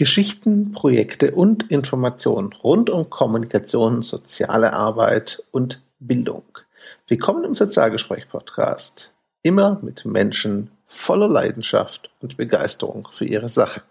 Geschichten, Projekte und Informationen rund um Kommunikation, soziale Arbeit und Bildung. Willkommen im Sozialgespräch-Podcast. Immer mit Menschen voller Leidenschaft und Begeisterung für ihre Sache.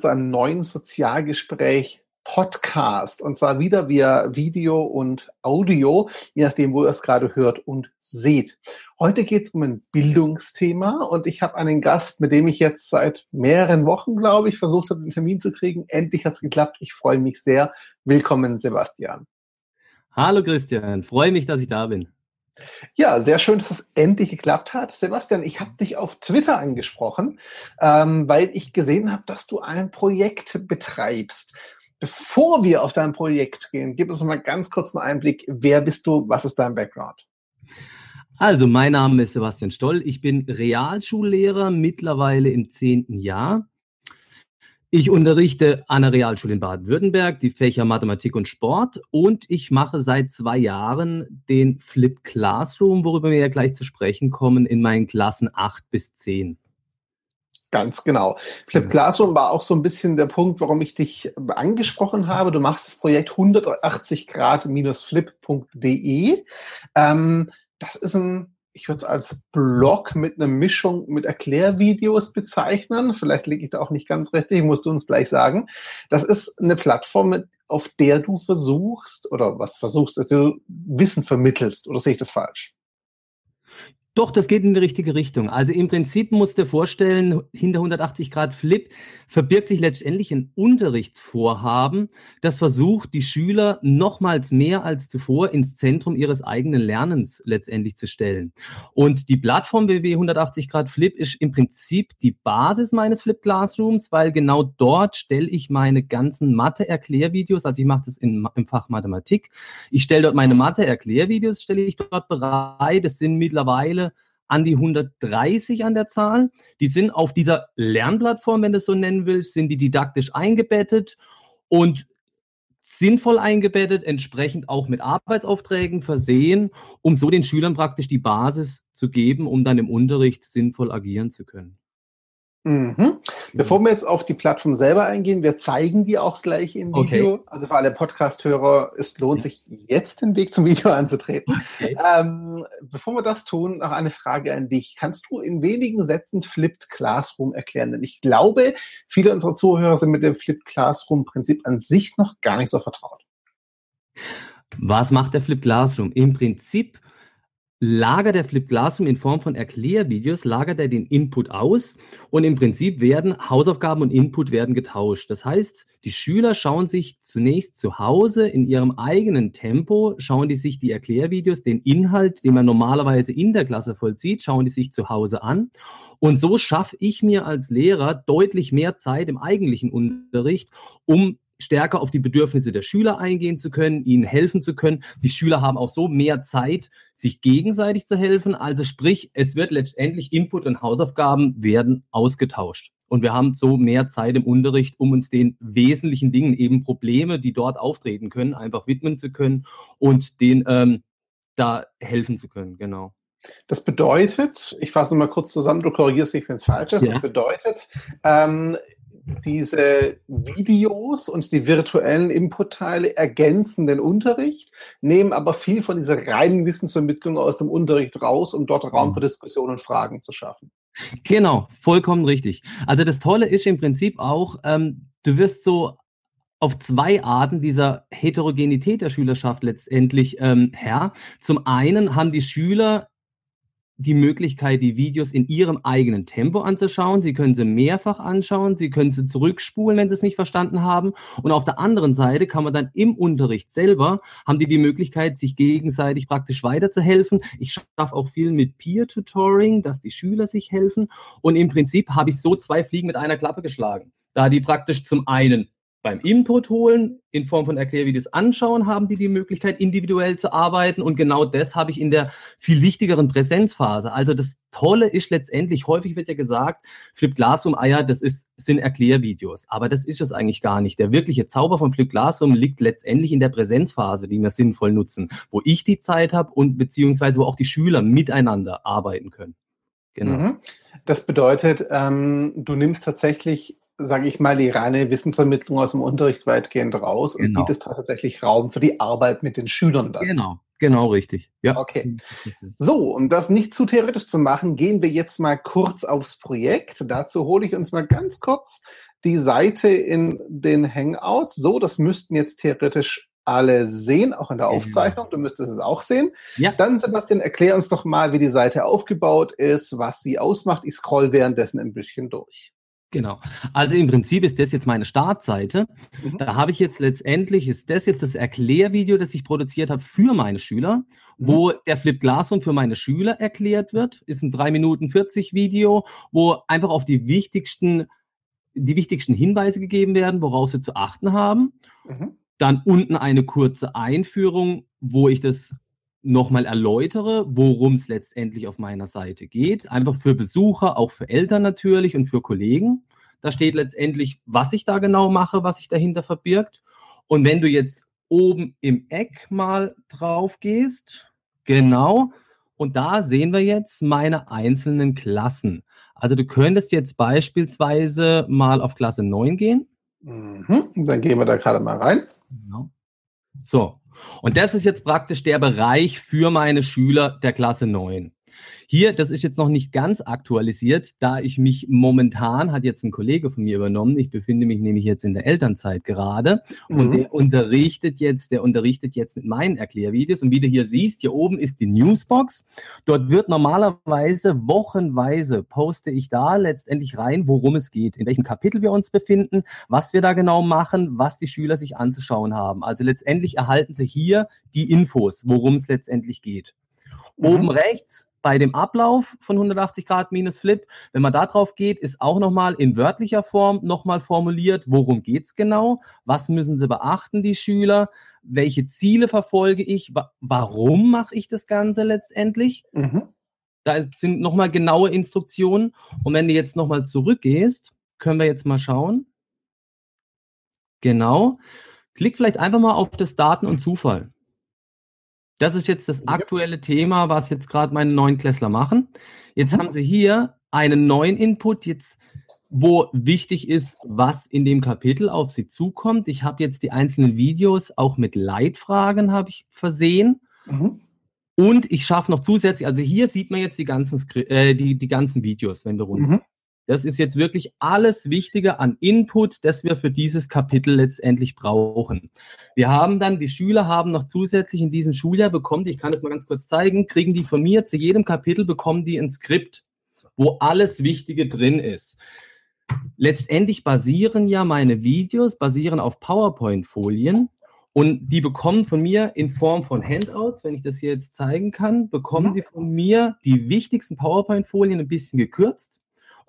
Zu einem neuen Sozialgespräch Podcast und zwar wieder via Video und Audio, je nachdem, wo ihr es gerade hört und seht. Heute geht es um ein Bildungsthema und ich habe einen Gast, mit dem ich jetzt seit mehreren Wochen, glaube ich, versucht habe, einen Termin zu kriegen. Endlich hat es geklappt. Ich freue mich sehr. Willkommen, Sebastian. Hallo Christian, freue mich, dass ich da bin. Ja, sehr schön, dass es endlich geklappt hat. Sebastian, ich habe dich auf Twitter angesprochen, ähm, weil ich gesehen habe, dass du ein Projekt betreibst. Bevor wir auf dein Projekt gehen, gib uns mal ganz kurz einen Einblick. Wer bist du? Was ist dein Background? Also, mein Name ist Sebastian Stoll. Ich bin Realschullehrer, mittlerweile im zehnten Jahr. Ich unterrichte an der Realschule in Baden-Württemberg die Fächer Mathematik und Sport und ich mache seit zwei Jahren den Flip Classroom, worüber wir ja gleich zu sprechen kommen, in meinen Klassen acht bis zehn. Ganz genau. Flip Classroom war auch so ein bisschen der Punkt, warum ich dich angesprochen habe. Du machst das Projekt 180 Grad-flip.de. Ähm, das ist ein ich würde es als Blog mit einer Mischung mit Erklärvideos bezeichnen. Vielleicht liege ich da auch nicht ganz richtig, musst du uns gleich sagen. Das ist eine Plattform, auf der du versuchst oder was versuchst, dass du Wissen vermittelst. Oder sehe ich das falsch? Doch, das geht in die richtige Richtung. Also im Prinzip musst du dir vorstellen, hinter 180 Grad Flip verbirgt sich letztendlich ein Unterrichtsvorhaben, das versucht, die Schüler nochmals mehr als zuvor ins Zentrum ihres eigenen Lernens letztendlich zu stellen. Und die Plattform WW 180 Grad Flip ist im Prinzip die Basis meines Flip Classrooms, weil genau dort stelle ich meine ganzen Mathe-Erklärvideos, also ich mache das in, im Fach Mathematik. Ich stelle dort meine Mathe-Erklärvideos, stelle ich dort bereit. Das sind mittlerweile an die 130 an der Zahl. Die sind auf dieser Lernplattform, wenn du es so nennen willst, sind die didaktisch eingebettet und sinnvoll eingebettet, entsprechend auch mit Arbeitsaufträgen versehen, um so den Schülern praktisch die Basis zu geben, um dann im Unterricht sinnvoll agieren zu können. Mhm. Bevor wir jetzt auf die Plattform selber eingehen, wir zeigen die auch gleich im Video. Okay. Also für alle Podcast-Hörer, es lohnt sich jetzt den Weg zum Video anzutreten. Okay. Ähm, bevor wir das tun, noch eine Frage an dich. Kannst du in wenigen Sätzen Flipped Classroom erklären? Denn ich glaube, viele unserer Zuhörer sind mit dem Flipped Classroom-Prinzip an sich noch gar nicht so vertraut. Was macht der Flipped Classroom? Im Prinzip lagert der Flip Classroom in Form von Erklärvideos, lagert er den Input aus und im Prinzip werden Hausaufgaben und Input werden getauscht. Das heißt, die Schüler schauen sich zunächst zu Hause in ihrem eigenen Tempo, schauen die sich die Erklärvideos, den Inhalt, den man normalerweise in der Klasse vollzieht, schauen die sich zu Hause an. Und so schaffe ich mir als Lehrer deutlich mehr Zeit im eigentlichen Unterricht, um stärker auf die Bedürfnisse der Schüler eingehen zu können, ihnen helfen zu können. Die Schüler haben auch so mehr Zeit, sich gegenseitig zu helfen. Also sprich, es wird letztendlich Input und Hausaufgaben werden ausgetauscht. Und wir haben so mehr Zeit im Unterricht, um uns den wesentlichen Dingen, eben Probleme, die dort auftreten können, einfach widmen zu können und den ähm, da helfen zu können. Genau. Das bedeutet, ich fasse mal kurz zusammen, du korrigierst dich, wenn es falsch ist. Ja. Das bedeutet, ähm, diese Videos und die virtuellen Inputteile ergänzen den Unterricht, nehmen aber viel von dieser reinen Wissensvermittlung aus dem Unterricht raus, um dort Raum für Diskussionen und Fragen zu schaffen. Genau, vollkommen richtig. Also das Tolle ist im Prinzip auch, ähm, du wirst so auf zwei Arten dieser Heterogenität der Schülerschaft letztendlich ähm, Herr. Zum einen haben die Schüler die Möglichkeit, die Videos in ihrem eigenen Tempo anzuschauen. Sie können sie mehrfach anschauen. Sie können sie zurückspulen, wenn sie es nicht verstanden haben. Und auf der anderen Seite kann man dann im Unterricht selber, haben die die Möglichkeit, sich gegenseitig praktisch weiterzuhelfen. Ich schaffe auch viel mit Peer-Tutoring, dass die Schüler sich helfen. Und im Prinzip habe ich so zwei Fliegen mit einer Klappe geschlagen. Da die praktisch zum einen beim Input holen, in Form von Erklärvideos anschauen, haben die die Möglichkeit, individuell zu arbeiten. Und genau das habe ich in der viel wichtigeren Präsenzphase. Also das Tolle ist letztendlich, häufig wird ja gesagt, Flip Classroom, ah ja, das ist, sind Erklärvideos. Aber das ist es eigentlich gar nicht. Der wirkliche Zauber von Flip Classroom liegt letztendlich in der Präsenzphase, die wir sinnvoll nutzen, wo ich die Zeit habe und beziehungsweise wo auch die Schüler miteinander arbeiten können. Genau. Mhm. Das bedeutet, ähm, du nimmst tatsächlich sage ich mal, die reine Wissensvermittlung aus dem Unterricht weitgehend raus genau. und bietest tatsächlich Raum für die Arbeit mit den Schülern dann. Genau, genau richtig. Ja. Okay. So, um das nicht zu theoretisch zu machen, gehen wir jetzt mal kurz aufs Projekt. Dazu hole ich uns mal ganz kurz die Seite in den Hangouts. So, das müssten jetzt theoretisch alle sehen, auch in der Aufzeichnung. Du müsstest es auch sehen. Ja. Dann, Sebastian, erklär uns doch mal, wie die Seite aufgebaut ist, was sie ausmacht. Ich scroll währenddessen ein bisschen durch. Genau. Also im Prinzip ist das jetzt meine Startseite. Mhm. Da habe ich jetzt letztendlich, ist das jetzt das Erklärvideo, das ich produziert habe für meine Schüler, mhm. wo der Flip Classroom für meine Schüler erklärt wird. Ist ein 3 Minuten 40 Video, wo einfach auf die wichtigsten, die wichtigsten Hinweise gegeben werden, worauf sie zu achten haben. Mhm. Dann unten eine kurze Einführung, wo ich das nochmal erläutere, worum es letztendlich auf meiner Seite geht. Einfach für Besucher, auch für Eltern natürlich und für Kollegen. Da steht letztendlich, was ich da genau mache, was sich dahinter verbirgt. Und wenn du jetzt oben im Eck mal drauf gehst, genau, und da sehen wir jetzt meine einzelnen Klassen. Also du könntest jetzt beispielsweise mal auf Klasse 9 gehen. Mhm, dann gehen wir da gerade mal rein. Genau. So, und das ist jetzt praktisch der Bereich für meine Schüler der Klasse 9. Hier, das ist jetzt noch nicht ganz aktualisiert, da ich mich momentan, hat jetzt ein Kollege von mir übernommen, ich befinde mich nämlich jetzt in der Elternzeit gerade mhm. und der unterrichtet jetzt, der unterrichtet jetzt mit meinen Erklärvideos und wie du hier siehst, hier oben ist die Newsbox. Dort wird normalerweise wochenweise poste ich da letztendlich rein, worum es geht, in welchem Kapitel wir uns befinden, was wir da genau machen, was die Schüler sich anzuschauen haben. Also letztendlich erhalten sie hier die Infos, worum es letztendlich geht. Mhm. Oben rechts bei dem Ablauf von 180 Grad minus Flip, wenn man da drauf geht, ist auch nochmal in wörtlicher Form nochmal formuliert, worum geht's genau, was müssen sie beachten, die Schüler, welche Ziele verfolge ich, warum mache ich das Ganze letztendlich. Mhm. Da sind nochmal genaue Instruktionen. Und wenn du jetzt nochmal zurückgehst, können wir jetzt mal schauen. Genau. Klick vielleicht einfach mal auf das Daten und Zufall. Das ist jetzt das aktuelle Thema, was jetzt gerade meine neuen Klässler machen. Jetzt haben sie hier einen neuen Input, jetzt wo wichtig ist, was in dem Kapitel auf sie zukommt. Ich habe jetzt die einzelnen Videos auch mit Leitfragen habe ich versehen. Mhm. Und ich schaffe noch zusätzlich, also hier sieht man jetzt die ganzen, äh, die, die ganzen Videos, wenn du runter. Mhm. Das ist jetzt wirklich alles Wichtige an Input, das wir für dieses Kapitel letztendlich brauchen. Wir haben dann, die Schüler haben noch zusätzlich in diesem Schuljahr bekommen, ich kann das mal ganz kurz zeigen, kriegen die von mir zu jedem Kapitel bekommen die ein Skript, wo alles Wichtige drin ist. Letztendlich basieren ja meine Videos, basieren auf PowerPoint-Folien und die bekommen von mir in Form von Handouts, wenn ich das hier jetzt zeigen kann, bekommen mhm. die von mir die wichtigsten PowerPoint-Folien ein bisschen gekürzt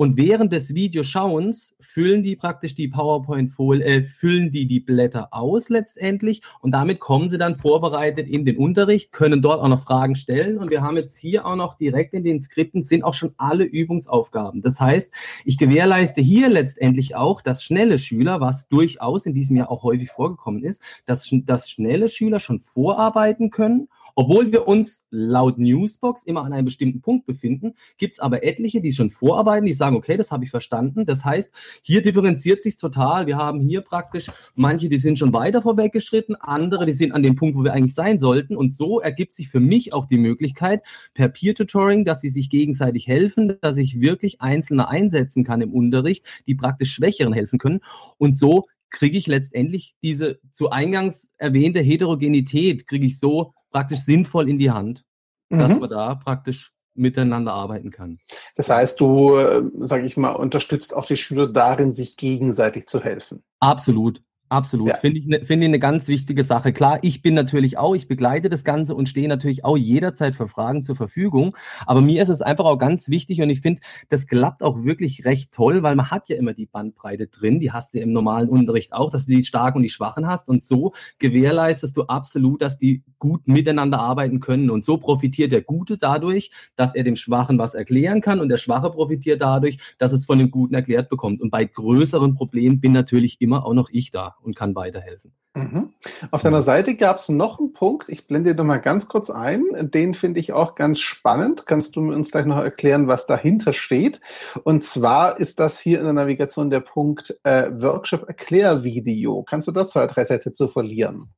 und während des Videoschauens füllen die praktisch die PowerPoint-Folie, äh, füllen die die Blätter aus letztendlich. Und damit kommen sie dann vorbereitet in den Unterricht, können dort auch noch Fragen stellen. Und wir haben jetzt hier auch noch direkt in den Skripten sind auch schon alle Übungsaufgaben. Das heißt, ich gewährleiste hier letztendlich auch, dass schnelle Schüler, was durchaus in diesem Jahr auch häufig vorgekommen ist, dass, dass schnelle Schüler schon vorarbeiten können obwohl wir uns laut Newsbox immer an einem bestimmten Punkt befinden, gibt es aber etliche, die schon vorarbeiten, die sagen, okay, das habe ich verstanden. Das heißt, hier differenziert sich total. Wir haben hier praktisch manche, die sind schon weiter vorweggeschritten, andere, die sind an dem Punkt, wo wir eigentlich sein sollten. Und so ergibt sich für mich auch die Möglichkeit, per Peer-Tutoring, dass sie sich gegenseitig helfen, dass ich wirklich Einzelne einsetzen kann im Unterricht, die praktisch Schwächeren helfen können. Und so kriege ich letztendlich diese zu eingangs erwähnte Heterogenität, kriege ich so praktisch sinnvoll in die Hand, mhm. dass man da praktisch miteinander arbeiten kann. Das heißt, du, äh, sage ich mal, unterstützt auch die Schüler darin, sich gegenseitig zu helfen. Absolut. Absolut. Ja. Finde ich, ne, finde ich eine ganz wichtige Sache. Klar, ich bin natürlich auch, ich begleite das Ganze und stehe natürlich auch jederzeit für Fragen zur Verfügung. Aber mir ist es einfach auch ganz wichtig und ich finde, das klappt auch wirklich recht toll, weil man hat ja immer die Bandbreite drin. Die hast du im normalen Unterricht auch, dass du die starken und die schwachen hast. Und so gewährleistest du absolut, dass die gut miteinander arbeiten können. Und so profitiert der Gute dadurch, dass er dem Schwachen was erklären kann und der Schwache profitiert dadurch, dass es von dem Guten erklärt bekommt. Und bei größeren Problemen bin natürlich immer auch noch ich da und kann weiterhelfen. Mhm. Auf deiner Seite gab es noch einen Punkt, ich blende dir noch mal ganz kurz ein, den finde ich auch ganz spannend. Kannst du uns gleich noch erklären, was dahinter steht? Und zwar ist das hier in der Navigation der Punkt äh, Workshop Erklärvideo. Kannst du da zwei, drei Sätze zu verlieren?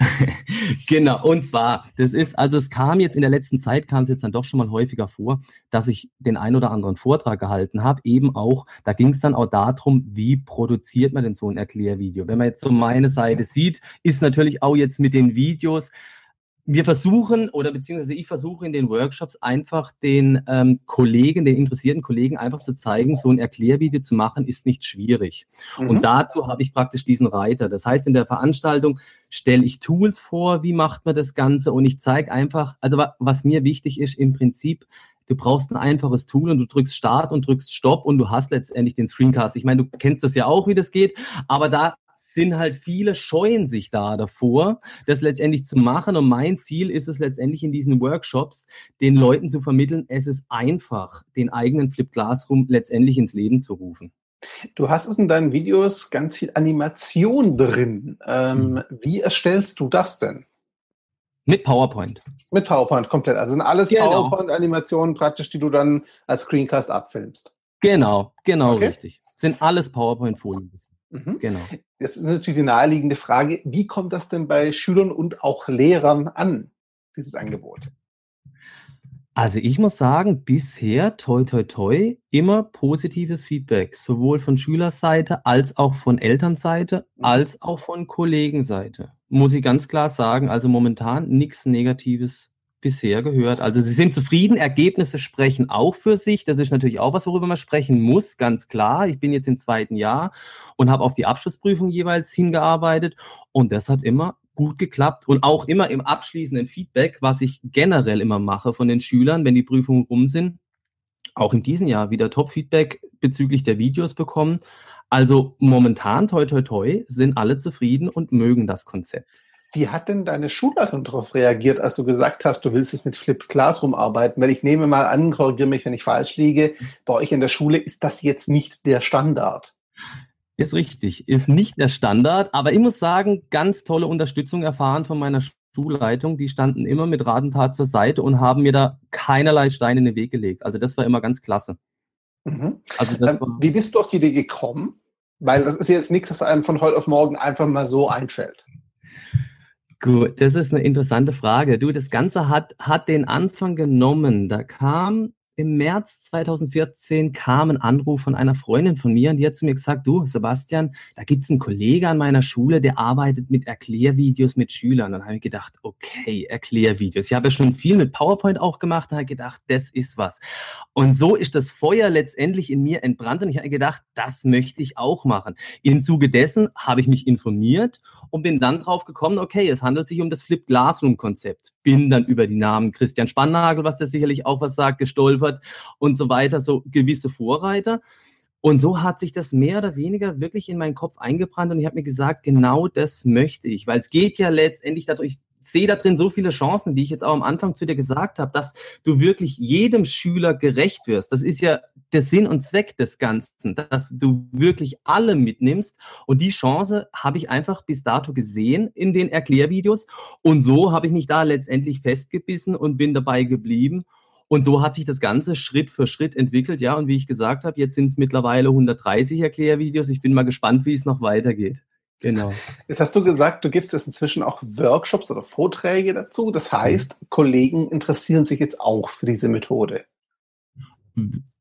genau, und zwar, das ist, also es kam jetzt in der letzten Zeit, kam es jetzt dann doch schon mal häufiger vor, dass ich den ein oder anderen Vortrag gehalten habe, eben auch, da ging es dann auch darum, wie produziert man denn so ein Erklärvideo. Wenn man jetzt so meine Seite sieht, ist natürlich auch jetzt mit den Videos, wir versuchen oder beziehungsweise ich versuche in den Workshops einfach den ähm, Kollegen, den interessierten Kollegen einfach zu zeigen, so ein Erklärvideo zu machen, ist nicht schwierig. Mhm. Und dazu habe ich praktisch diesen Reiter. Das heißt, in der Veranstaltung stelle ich Tools vor, wie macht man das Ganze und ich zeige einfach, also was mir wichtig ist, im Prinzip, du brauchst ein einfaches Tool und du drückst Start und drückst Stopp und du hast letztendlich den Screencast. Ich meine, du kennst das ja auch, wie das geht, aber da sind halt viele scheuen sich da davor, das letztendlich zu machen. Und mein Ziel ist es letztendlich in diesen Workshops, den Leuten zu vermitteln, es ist einfach, den eigenen Flip Classroom letztendlich ins Leben zu rufen. Du hast es in deinen Videos ganz viel Animation drin. Ähm, mhm. Wie erstellst du das denn? Mit PowerPoint. Mit PowerPoint komplett. Also sind alles genau. PowerPoint-Animationen praktisch, die du dann als Screencast abfilmst. Genau, genau okay. richtig. Sind alles PowerPoint-Folien. Mhm. Genau. Jetzt ist natürlich die naheliegende Frage, wie kommt das denn bei Schülern und auch Lehrern an, dieses Angebot? Also ich muss sagen, bisher, toi, toi, toi, immer positives Feedback, sowohl von Schülerseite als auch von Elternseite, mhm. als auch von Kollegenseite. Muss ich ganz klar sagen, also momentan nichts Negatives bisher gehört. Also sie sind zufrieden, Ergebnisse sprechen auch für sich. Das ist natürlich auch was, worüber man sprechen muss, ganz klar. Ich bin jetzt im zweiten Jahr und habe auf die Abschlussprüfung jeweils hingearbeitet und das hat immer gut geklappt und auch immer im abschließenden Feedback, was ich generell immer mache von den Schülern, wenn die Prüfungen rum sind, auch in diesem Jahr wieder Top-Feedback bezüglich der Videos bekommen. Also momentan, toi, toi, toi, sind alle zufrieden und mögen das Konzept. Wie hat denn deine Schulleitung darauf reagiert, als du gesagt hast, du willst jetzt mit Flip Classroom arbeiten? Weil ich nehme mal an, korrigiere mich, wenn ich falsch liege, bei euch in der Schule ist das jetzt nicht der Standard. Ist richtig, ist nicht der Standard, aber ich muss sagen, ganz tolle Unterstützung erfahren von meiner Schulleitung. Die standen immer mit Rat und Tat zur Seite und haben mir da keinerlei Steine in den Weg gelegt. Also das war immer ganz klasse. Mhm. Also das war Wie bist du auf die Idee gekommen? Weil das ist jetzt nichts, was einem von heute auf morgen einfach mal so einfällt. Gut, das ist eine interessante Frage. Du, das Ganze hat, hat den Anfang genommen. Da kam im März 2014 kam ein Anruf von einer Freundin von mir und die hat zu mir gesagt, du Sebastian, da gibt's einen Kollege an meiner Schule, der arbeitet mit Erklärvideos mit Schülern. Dann habe ich gedacht, okay, Erklärvideos. Ich habe ja schon viel mit PowerPoint auch gemacht, da habe ich gedacht, das ist was. Und so ist das Feuer letztendlich in mir entbrannt und ich habe gedacht, das möchte ich auch machen. Im Zuge dessen habe ich mich informiert und bin dann drauf gekommen, okay, es handelt sich um das Flip Classroom Konzept. Bin dann über die Namen Christian Spannagel, was der sicherlich auch was sagt, gestolpert geliefert und so weiter, so gewisse Vorreiter. Und so hat sich das mehr oder weniger wirklich in meinen Kopf eingebrannt und ich habe mir gesagt, genau das möchte ich, weil es geht ja letztendlich dadurch, ich sehe da drin so viele Chancen, wie ich jetzt auch am Anfang zu dir gesagt habe, dass du wirklich jedem Schüler gerecht wirst. Das ist ja der Sinn und Zweck des Ganzen, dass du wirklich alle mitnimmst. Und die Chance habe ich einfach bis dato gesehen in den Erklärvideos. Und so habe ich mich da letztendlich festgebissen und bin dabei geblieben. Und so hat sich das Ganze Schritt für Schritt entwickelt. Ja, und wie ich gesagt habe, jetzt sind es mittlerweile 130 Erklärvideos. Ich bin mal gespannt, wie es noch weitergeht. Genau. Jetzt hast du gesagt, du gibst jetzt inzwischen auch Workshops oder Vorträge dazu. Das heißt, Kollegen interessieren sich jetzt auch für diese Methode.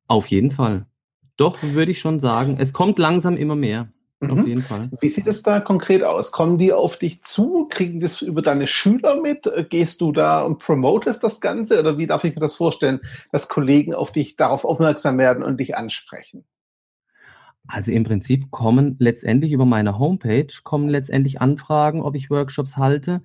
Auf jeden Fall. Doch, würde ich schon sagen. Es kommt langsam immer mehr. Mhm. Auf jeden Fall. Wie sieht es da konkret aus? Kommen die auf dich zu? Kriegen das über deine Schüler mit? Gehst du da und promotest das Ganze? Oder wie darf ich mir das vorstellen, dass Kollegen auf dich darauf aufmerksam werden und dich ansprechen? Also im Prinzip kommen letztendlich über meine Homepage, kommen letztendlich Anfragen, ob ich Workshops halte.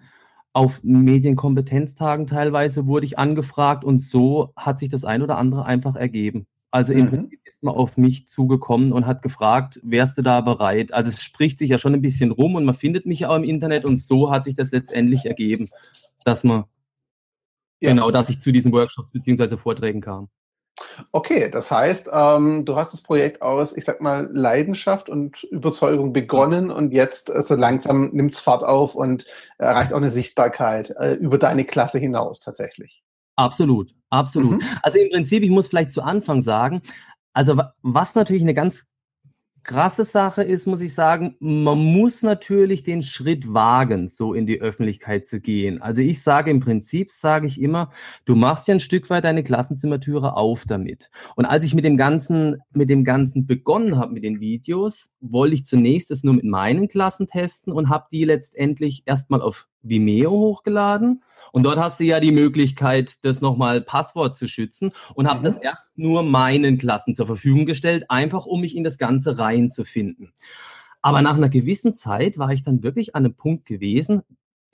Auf Medienkompetenztagen teilweise wurde ich angefragt und so hat sich das ein oder andere einfach ergeben. Also im mhm. Prinzip ist man auf mich zugekommen und hat gefragt, wärst du da bereit? Also es spricht sich ja schon ein bisschen rum und man findet mich auch im Internet und so hat sich das letztendlich ergeben, dass man ja. genau, dass ich zu diesen Workshops beziehungsweise Vorträgen kam. Okay, das heißt, ähm, du hast das Projekt aus, ich sag mal, Leidenschaft und Überzeugung begonnen und jetzt äh, so langsam nimmt es Fahrt auf und erreicht auch eine Sichtbarkeit äh, über deine Klasse hinaus tatsächlich. Absolut, absolut. Mhm. Also im Prinzip, ich muss vielleicht zu Anfang sagen, also was natürlich eine ganz krasse Sache ist, muss ich sagen, man muss natürlich den Schritt wagen, so in die Öffentlichkeit zu gehen. Also ich sage im Prinzip, sage ich immer, du machst ja ein Stück weit deine Klassenzimmertüre auf damit. Und als ich mit dem Ganzen, mit dem Ganzen begonnen habe, mit den Videos, wollte ich zunächst es nur mit meinen Klassen testen und habe die letztendlich erstmal auf Vimeo hochgeladen. Und dort hast du ja die Möglichkeit, das nochmal Passwort zu schützen und habe mhm. das erst nur meinen Klassen zur Verfügung gestellt, einfach um mich in das Ganze reinzufinden. Aber nach einer gewissen Zeit war ich dann wirklich an einem Punkt gewesen,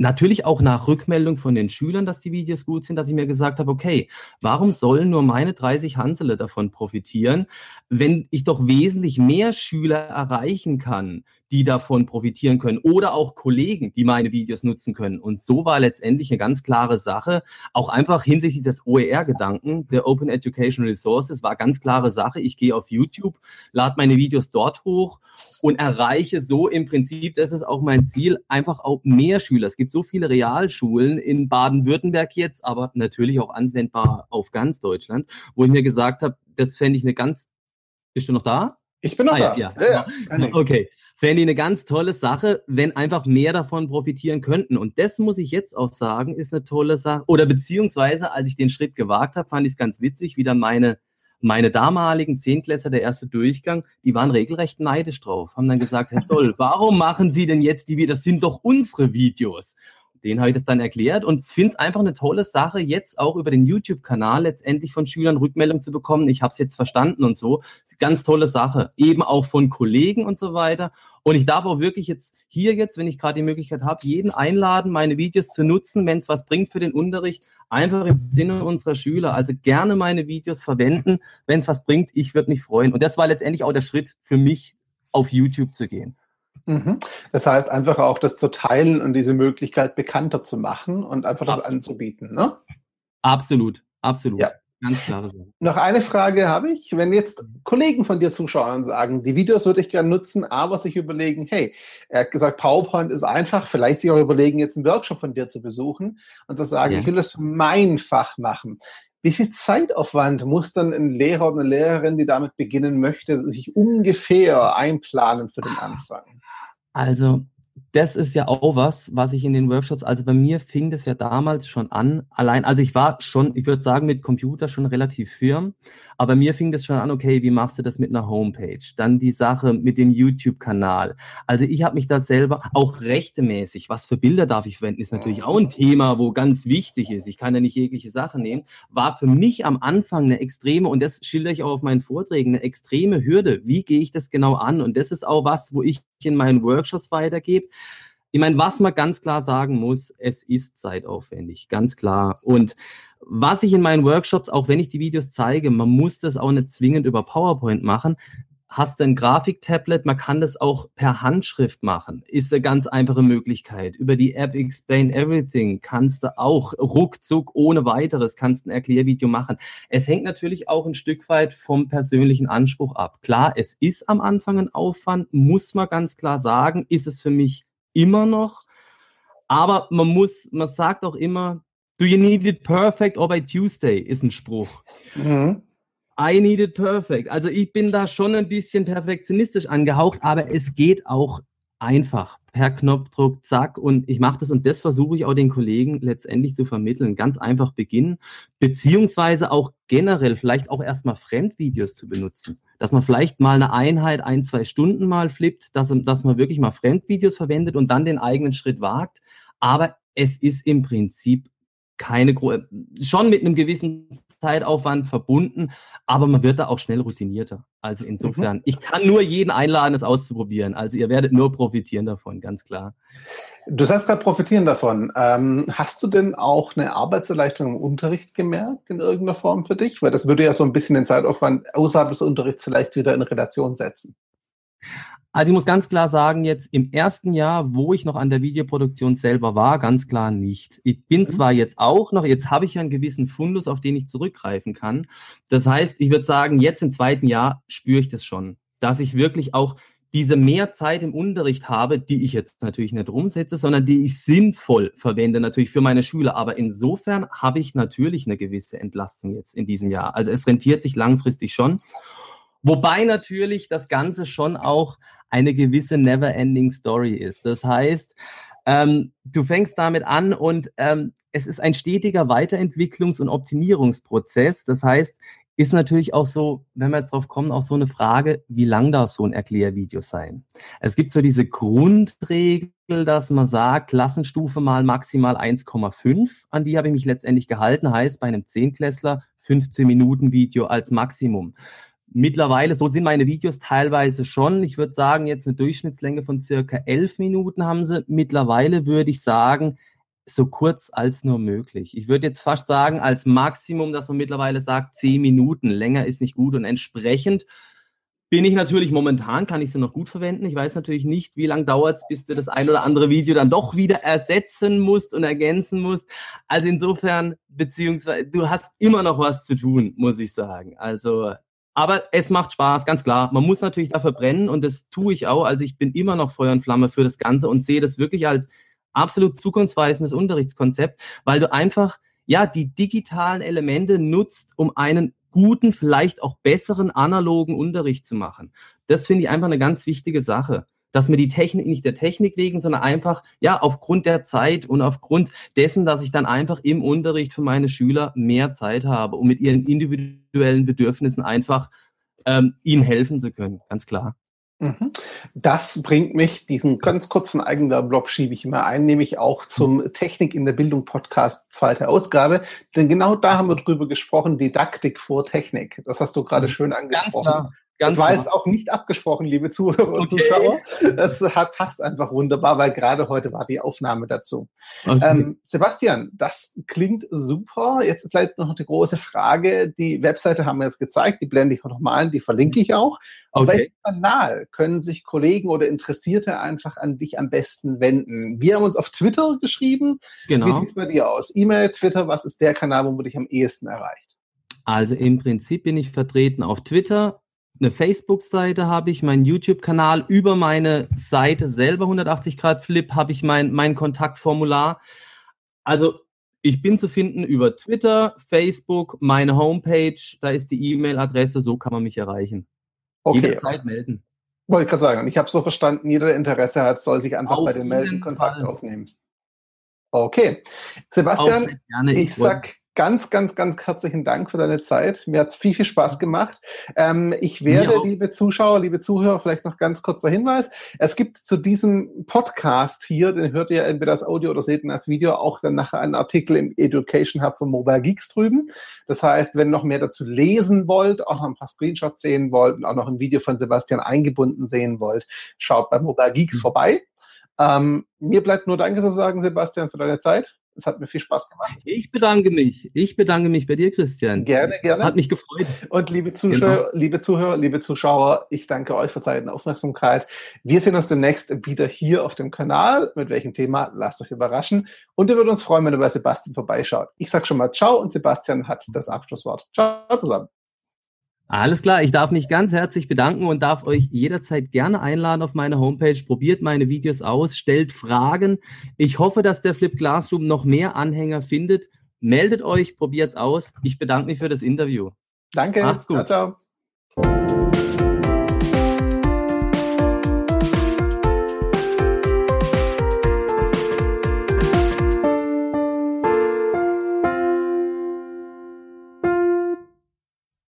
Natürlich auch nach Rückmeldung von den Schülern, dass die Videos gut sind, dass ich mir gesagt habe, okay, warum sollen nur meine 30 Hansele davon profitieren, wenn ich doch wesentlich mehr Schüler erreichen kann, die davon profitieren können oder auch Kollegen, die meine Videos nutzen können. Und so war letztendlich eine ganz klare Sache, auch einfach hinsichtlich des OER-Gedanken, der Open Education Resources, war ganz klare Sache. Ich gehe auf YouTube, lade meine Videos dort hoch und erreiche so im Prinzip, das ist auch mein Ziel, einfach auch mehr Schüler. Es gibt so viele Realschulen in Baden-Württemberg jetzt, aber natürlich auch anwendbar auf ganz Deutschland, wo ich mir gesagt habe, das fände ich eine ganz bist du noch da? Ich bin noch ah, da. Ja, ja. ja okay. Fände ich eine ganz tolle Sache, wenn einfach mehr davon profitieren könnten. Und das muss ich jetzt auch sagen, ist eine tolle Sache. Oder beziehungsweise, als ich den Schritt gewagt habe, fand ich es ganz witzig, wie dann meine, meine damaligen Zehntklässler, der erste Durchgang, die waren regelrecht neidisch drauf. Haben dann gesagt, Herr Doll, warum machen Sie denn jetzt die wieder? Das sind doch unsere Videos. Den habe ich das dann erklärt und finde es einfach eine tolle Sache, jetzt auch über den YouTube-Kanal letztendlich von Schülern Rückmeldung zu bekommen. Ich habe es jetzt verstanden und so. Ganz tolle Sache. Eben auch von Kollegen und so weiter. Und ich darf auch wirklich jetzt hier jetzt, wenn ich gerade die Möglichkeit habe, jeden einladen, meine Videos zu nutzen, wenn es was bringt für den Unterricht, einfach im Sinne unserer Schüler. Also gerne meine Videos verwenden, wenn es was bringt. Ich würde mich freuen. Und das war letztendlich auch der Schritt für mich, auf YouTube zu gehen. Mhm. Das heißt, einfach auch das zu teilen und diese Möglichkeit bekannter zu machen und einfach das absolut. anzubieten. Ne? Absolut, absolut. Ja. Ganz Sache. Noch eine Frage habe ich. Wenn jetzt Kollegen von dir zuschauen und sagen, die Videos würde ich gerne nutzen, aber sich überlegen, hey, er hat gesagt, PowerPoint ist einfach, vielleicht sich auch überlegen, jetzt einen Workshop von dir zu besuchen und zu sagen, ja. ich will das mein Fach machen. Wie viel Zeitaufwand muss dann ein Lehrer oder eine Lehrerin, die damit beginnen möchte, sich ungefähr einplanen für den Anfang? Also, das ist ja auch was, was ich in den Workshops, also bei mir fing das ja damals schon an, allein, also ich war schon, ich würde sagen, mit Computer schon relativ firm, aber mir fing das schon an, okay, wie machst du das mit einer Homepage? Dann die Sache mit dem YouTube-Kanal. Also ich habe mich da selber auch rechtemäßig, was für Bilder darf ich verwenden, ist natürlich auch ein Thema, wo ganz wichtig ist. Ich kann ja nicht jegliche Sache nehmen. War für mich am Anfang eine extreme, und das schildere ich auch auf meinen Vorträgen, eine extreme Hürde. Wie gehe ich das genau an? Und das ist auch was, wo ich in meinen Workshops weitergebe. Ich meine, was man ganz klar sagen muss, es ist zeitaufwendig, ganz klar. Und was ich in meinen Workshops, auch wenn ich die Videos zeige, man muss das auch nicht zwingend über PowerPoint machen. Hast du ein Grafiktablet, man kann das auch per Handschrift machen. Ist eine ganz einfache Möglichkeit. Über die App Explain Everything kannst du auch ruckzuck ohne weiteres kannst ein Erklärvideo machen. Es hängt natürlich auch ein Stück weit vom persönlichen Anspruch ab. Klar, es ist am Anfang ein Aufwand, muss man ganz klar sagen, ist es für mich immer noch. Aber man muss, man sagt auch immer, Do you need it perfect or by Tuesday ist ein Spruch. Mhm. I need it perfect. Also ich bin da schon ein bisschen perfektionistisch angehaucht, aber es geht auch einfach per Knopfdruck, zack, und ich mache das und das versuche ich auch den Kollegen letztendlich zu vermitteln. Ganz einfach beginnen, beziehungsweise auch generell vielleicht auch erstmal Fremdvideos zu benutzen. Dass man vielleicht mal eine Einheit ein, zwei Stunden mal flippt, dass, dass man wirklich mal Fremdvideos verwendet und dann den eigenen Schritt wagt. Aber es ist im Prinzip keine schon mit einem gewissen Zeitaufwand verbunden, aber man wird da auch schnell routinierter. Also insofern, mhm. ich kann nur jeden einladen, es auszuprobieren. Also ihr werdet nur profitieren davon, ganz klar. Du sagst gerade profitieren davon. Ähm, hast du denn auch eine Arbeitserleichterung im Unterricht gemerkt in irgendeiner Form für dich? Weil das würde ja so ein bisschen den Zeitaufwand außerhalb des Unterrichts vielleicht wieder in Relation setzen. Also ich muss ganz klar sagen, jetzt im ersten Jahr, wo ich noch an der Videoproduktion selber war, ganz klar nicht. Ich bin mhm. zwar jetzt auch noch, jetzt habe ich ja einen gewissen Fundus, auf den ich zurückgreifen kann. Das heißt, ich würde sagen, jetzt im zweiten Jahr spüre ich das schon, dass ich wirklich auch diese mehr Zeit im Unterricht habe, die ich jetzt natürlich nicht rumsetze, sondern die ich sinnvoll verwende, natürlich für meine Schüler. Aber insofern habe ich natürlich eine gewisse Entlastung jetzt in diesem Jahr. Also es rentiert sich langfristig schon. Wobei natürlich das Ganze schon auch eine gewisse Never-Ending Story ist. Das heißt, ähm, du fängst damit an und ähm, es ist ein stetiger Weiterentwicklungs- und Optimierungsprozess. Das heißt, ist natürlich auch so, wenn wir jetzt drauf kommen, auch so eine Frage, wie lang darf so ein Erklärvideo sein? Es gibt so diese Grundregel, dass man sagt, Klassenstufe mal maximal 1,5. An die habe ich mich letztendlich gehalten. Heißt bei einem Zehnklässler 15 Minuten Video als Maximum. Mittlerweile, so sind meine Videos teilweise schon. Ich würde sagen, jetzt eine Durchschnittslänge von circa elf Minuten haben sie. Mittlerweile würde ich sagen, so kurz als nur möglich. Ich würde jetzt fast sagen, als Maximum, dass man mittlerweile sagt, zehn Minuten. Länger ist nicht gut und entsprechend bin ich natürlich momentan, kann ich sie noch gut verwenden. Ich weiß natürlich nicht, wie lange dauert es, bis du das ein oder andere Video dann doch wieder ersetzen musst und ergänzen musst. Also insofern, beziehungsweise du hast immer noch was zu tun, muss ich sagen. Also aber es macht Spaß, ganz klar. Man muss natürlich dafür brennen und das tue ich auch. Also ich bin immer noch Feuer und Flamme für das Ganze und sehe das wirklich als absolut zukunftsweisendes Unterrichtskonzept, weil du einfach ja die digitalen Elemente nutzt, um einen guten, vielleicht auch besseren analogen Unterricht zu machen. Das finde ich einfach eine ganz wichtige Sache dass mir die Technik nicht der Technik wegen, sondern einfach, ja, aufgrund der Zeit und aufgrund dessen, dass ich dann einfach im Unterricht für meine Schüler mehr Zeit habe, um mit ihren individuellen Bedürfnissen einfach ähm, ihnen helfen zu können, ganz klar. Mhm. Das bringt mich, diesen ganz kurzen Eigenwerbeblock schiebe ich immer ein, nämlich auch zum Technik in der Bildung Podcast zweite Ausgabe. Denn genau da haben wir drüber gesprochen, Didaktik vor Technik. Das hast du gerade mhm. schön angesprochen. Ganz klar. Ganz das war jetzt auch nicht abgesprochen, liebe Zuhörer und okay. Zuschauer. Das hat, passt einfach wunderbar, weil gerade heute war die Aufnahme dazu. Okay. Ähm, Sebastian, das klingt super. Jetzt ist vielleicht noch die große Frage. Die Webseite haben wir jetzt gezeigt, die blende ich auch nochmal ein, die verlinke ich auch. Auf okay. welchem Kanal können sich Kollegen oder Interessierte einfach an dich am besten wenden? Wir haben uns auf Twitter geschrieben. Genau. Wie sieht es bei dir aus? E-Mail, Twitter, was ist der Kanal, wo man dich am ehesten erreicht? Also im Prinzip bin ich vertreten auf Twitter, eine Facebook-Seite habe ich, meinen YouTube-Kanal, über meine Seite selber 180 Grad Flip habe ich mein, mein Kontaktformular. Also ich bin zu finden über Twitter, Facebook, meine Homepage, da ist die E-Mail-Adresse, so kann man mich erreichen. Okay. Jederzeit melden. Wollte ich gerade sagen, ich habe so verstanden, jeder, der Interesse hat, soll sich einfach Auf bei den Melden Kontakt Fall. aufnehmen. Okay. Sebastian, ich sag ganz, ganz, ganz herzlichen Dank für deine Zeit. Mir hat es viel, viel Spaß gemacht. Ähm, ich werde, ja. liebe Zuschauer, liebe Zuhörer, vielleicht noch ganz kurzer Hinweis. Es gibt zu diesem Podcast hier, den hört ihr entweder als Audio oder seht ihn als Video, auch dann nachher einen Artikel im Education Hub von Mobile Geeks drüben. Das heißt, wenn ihr noch mehr dazu lesen wollt, auch noch ein paar Screenshots sehen wollt und auch noch ein Video von Sebastian eingebunden sehen wollt, schaut bei Mobile Geeks mhm. vorbei. Ähm, mir bleibt nur Danke zu sagen, Sebastian, für deine Zeit. Es hat mir viel Spaß gemacht. Ich bedanke mich. Ich bedanke mich bei dir, Christian. Gerne, gerne. Hat mich gefreut. Und liebe Zuschauer, genau. liebe Zuhörer, liebe Zuschauer, ich danke euch für Zeit und Aufmerksamkeit. Wir sehen uns demnächst wieder hier auf dem Kanal. Mit welchem Thema? Lasst euch überraschen. Und wir würden uns freuen, wenn ihr bei Sebastian vorbeischaut. Ich sage schon mal Ciao und Sebastian hat das Abschlusswort. Ciao zusammen. Alles klar, ich darf mich ganz herzlich bedanken und darf euch jederzeit gerne einladen auf meine Homepage. Probiert meine Videos aus, stellt Fragen. Ich hoffe, dass der Flip Classroom noch mehr Anhänger findet. Meldet euch, probiert's aus. Ich bedanke mich für das Interview. Danke. Macht's gut. Ciao, ciao.